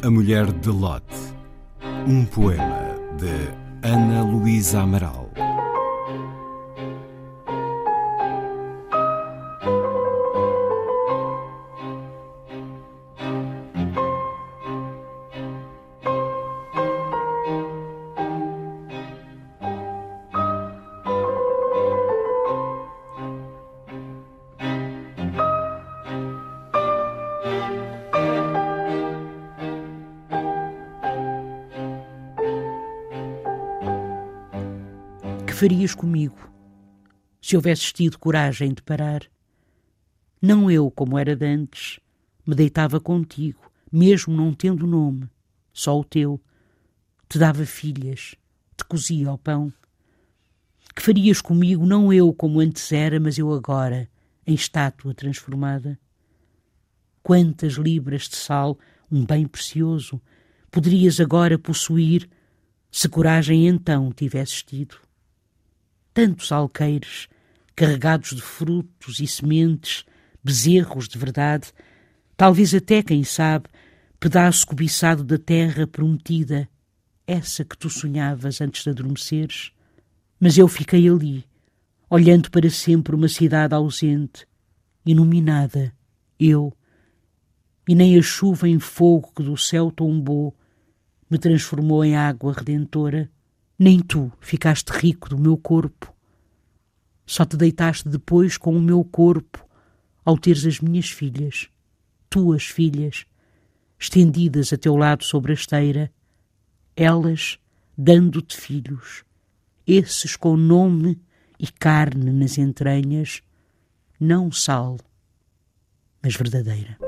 A Mulher de Lot. Um poema de Ana Luísa Amaral. Farias comigo se houvesses tido coragem de parar? Não eu, como era de antes, me deitava contigo, mesmo não tendo nome, só o teu. Te dava filhas, te cozia ao pão. Que farias comigo, não eu como antes era, mas eu agora, em estátua transformada? Quantas libras de sal, um bem precioso, poderias agora possuir se coragem então tivesses tido? Tantos alqueires, carregados de frutos e sementes, bezerros de verdade, talvez até, quem sabe, pedaço cobiçado da terra prometida, essa que tu sonhavas antes de adormeceres. Mas eu fiquei ali, olhando para sempre uma cidade ausente, iluminada, eu, e nem a chuva em fogo que do céu tombou me transformou em água redentora, nem tu ficaste rico do meu corpo. Só te deitaste depois com o meu corpo ao teres as minhas filhas, tuas filhas, estendidas a teu lado sobre a esteira, elas dando-te filhos, esses com nome e carne nas entranhas, não sal, mas verdadeira.